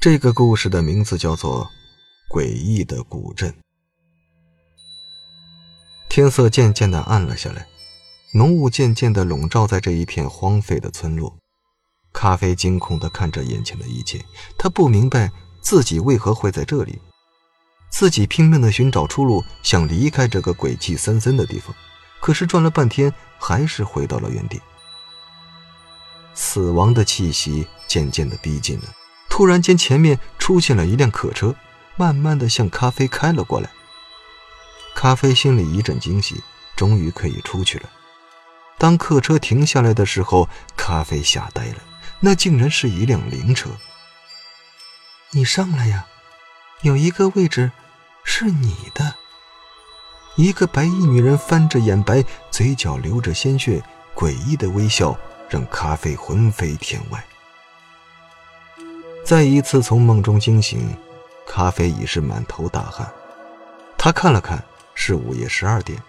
这个故事的名字叫做《诡异的古镇》。天色渐渐的暗了下来，浓雾渐渐的笼罩在这一片荒废的村落。咖啡惊恐的看着眼前的一切，他不明白自己为何会在这里。自己拼命的寻找出路，想离开这个鬼气森森的地方，可是转了半天，还是回到了原地。死亡的气息渐渐的逼近了。突然间，前面出现了一辆客车，慢慢的向咖啡开了过来。咖啡心里一阵惊喜，终于可以出去了。当客车停下来的时候，咖啡吓呆了，那竟然是一辆灵车。你上来呀，有一个位置是你的。一个白衣女人翻着眼白，嘴角流着鲜血，诡异的微笑让咖啡魂飞天外。再一次从梦中惊醒，咖啡已是满头大汗。他看了看，是午夜十二点，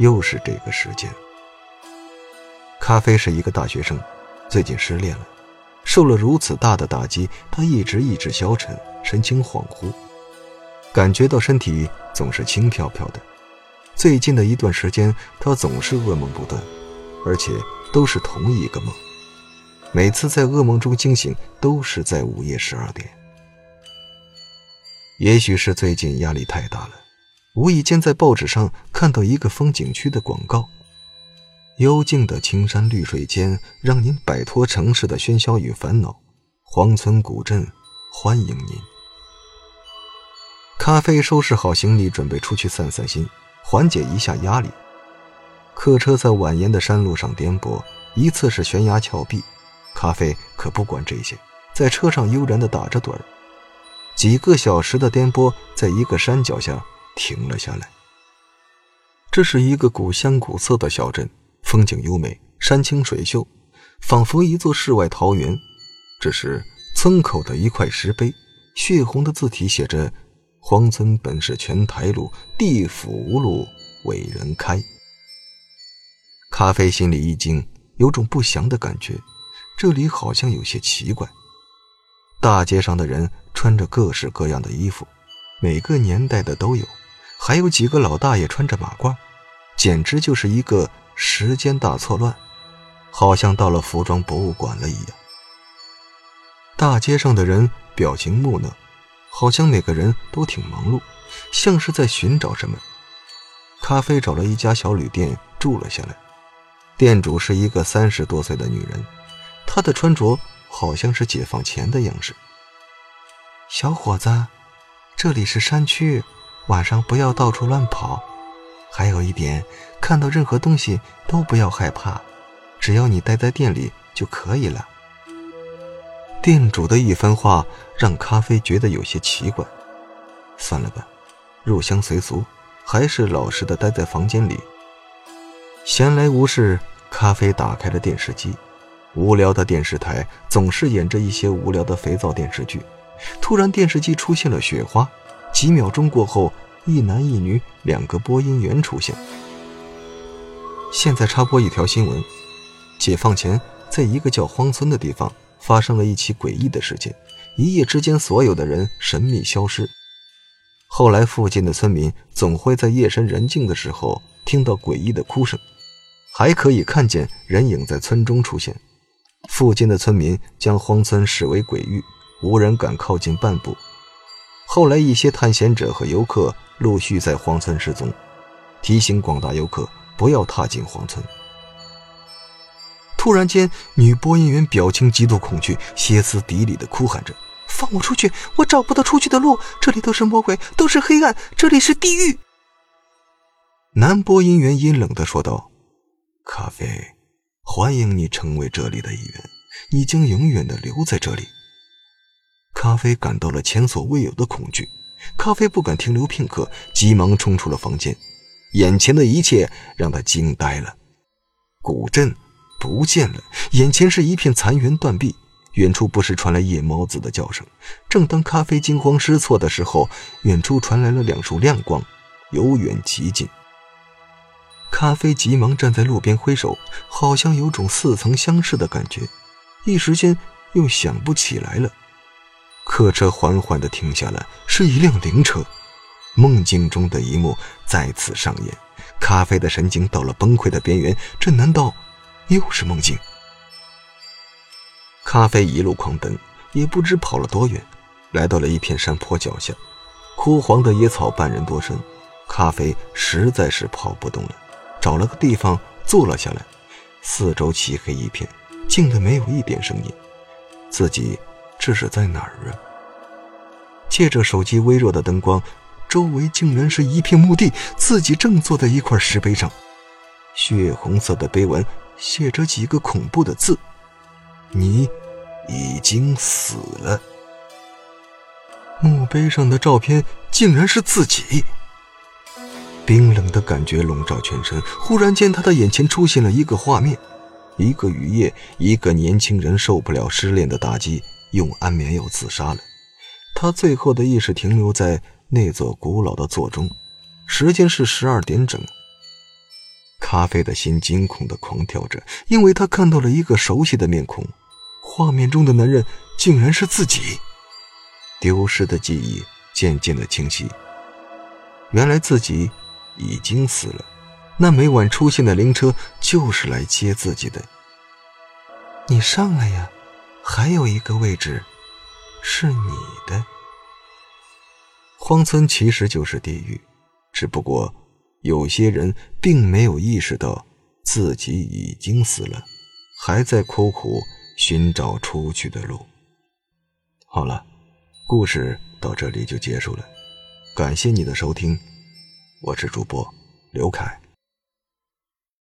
又是这个时间。咖啡是一个大学生，最近失恋了，受了如此大的打击，他一直意志消沉，神情恍惚，感觉到身体总是轻飘飘的。最近的一段时间，他总是噩梦不断，而且都是同一个梦。每次在噩梦中惊醒，都是在午夜十二点。也许是最近压力太大了，无意间在报纸上看到一个风景区的广告：“幽静的青山绿水间，让您摆脱城市的喧嚣与烦恼。黄村古镇，欢迎您。”咖啡收拾好行李，准备出去散散心，缓解一下压力。客车在蜿蜒的山路上颠簸，一侧是悬崖峭壁。咖啡可不管这些，在车上悠然地打着盹儿。几个小时的颠簸，在一个山脚下停了下来。这是一个古香古色的小镇，风景优美，山清水秀，仿佛一座世外桃源。这是，村口的一块石碑，血红的字体写着：“荒村本是全台路，地府无路为人开。”咖啡心里一惊，有种不祥的感觉。这里好像有些奇怪，大街上的人穿着各式各样的衣服，每个年代的都有，还有几个老大爷穿着马褂，简直就是一个时间大错乱，好像到了服装博物馆了一样。大街上的人表情木讷，好像每个人都挺忙碌，像是在寻找什么。咖啡找了一家小旅店住了下来，店主是一个三十多岁的女人。他的穿着好像是解放前的样式。小伙子，这里是山区，晚上不要到处乱跑。还有一点，看到任何东西都不要害怕，只要你待在店里就可以了。店主的一番话让咖啡觉得有些奇怪。算了吧，入乡随俗，还是老实的待在房间里。闲来无事，咖啡打开了电视机。无聊的电视台总是演着一些无聊的肥皂电视剧。突然，电视机出现了雪花。几秒钟过后，一男一女两个播音员出现。现在插播一条新闻：解放前，在一个叫荒村的地方，发生了一起诡异的事件。一夜之间，所有的人神秘消失。后来，附近的村民总会在夜深人静的时候听到诡异的哭声，还可以看见人影在村中出现。附近的村民将荒村视为鬼域，无人敢靠近半步。后来，一些探险者和游客陆续在荒村失踪，提醒广大游客不要踏进荒村。突然间，女播音员表情极度恐惧，歇斯底里地哭喊着：“放我出去！我找不到出去的路，这里都是魔鬼，都是黑暗，这里是地狱！”男播音员阴冷地说道：“咖啡。”欢迎你成为这里的一员，你将永远的留在这里。咖啡感到了前所未有的恐惧，咖啡不敢停留片刻，急忙冲出了房间。眼前的一切让他惊呆了，古镇不见了，眼前是一片残垣断壁，远处不时传来夜猫子的叫声。正当咖啡惊慌失措的时候，远处传来了两束亮光，由远及近。咖啡急忙站在路边挥手，好像有种似曾相识的感觉，一时间又想不起来了。客车缓缓地停下来，是一辆灵车。梦境中的一幕再次上演，咖啡的神经到了崩溃的边缘。这难道又是梦境？咖啡一路狂奔，也不知跑了多远，来到了一片山坡脚下，枯黄的野草半人多深。咖啡实在是跑不动了，找了个地方坐了下来。四周漆黑一片，静的没有一点声音。自己这是在哪儿啊？借着手机微弱的灯光。周围竟然是一片墓地，自己正坐在一块石碑上，血红色的碑文写着几个恐怖的字：“你已经死了。”墓碑上的照片竟然是自己，冰冷的感觉笼罩全身。忽然间，他的眼前出现了一个画面：一个雨夜，一个年轻人受不了失恋的打击，用安眠药自杀了。他最后的意识停留在。那座古老的座钟，时间是十二点整。咖啡的心惊恐的狂跳着，因为他看到了一个熟悉的面孔，画面中的男人竟然是自己。丢失的记忆渐渐的清晰，原来自己已经死了。那每晚出现的灵车就是来接自己的。你上来呀，还有一个位置，是你的。荒村其实就是地狱，只不过有些人并没有意识到自己已经死了，还在苦苦寻找出去的路。好了，故事到这里就结束了，感谢你的收听，我是主播刘凯。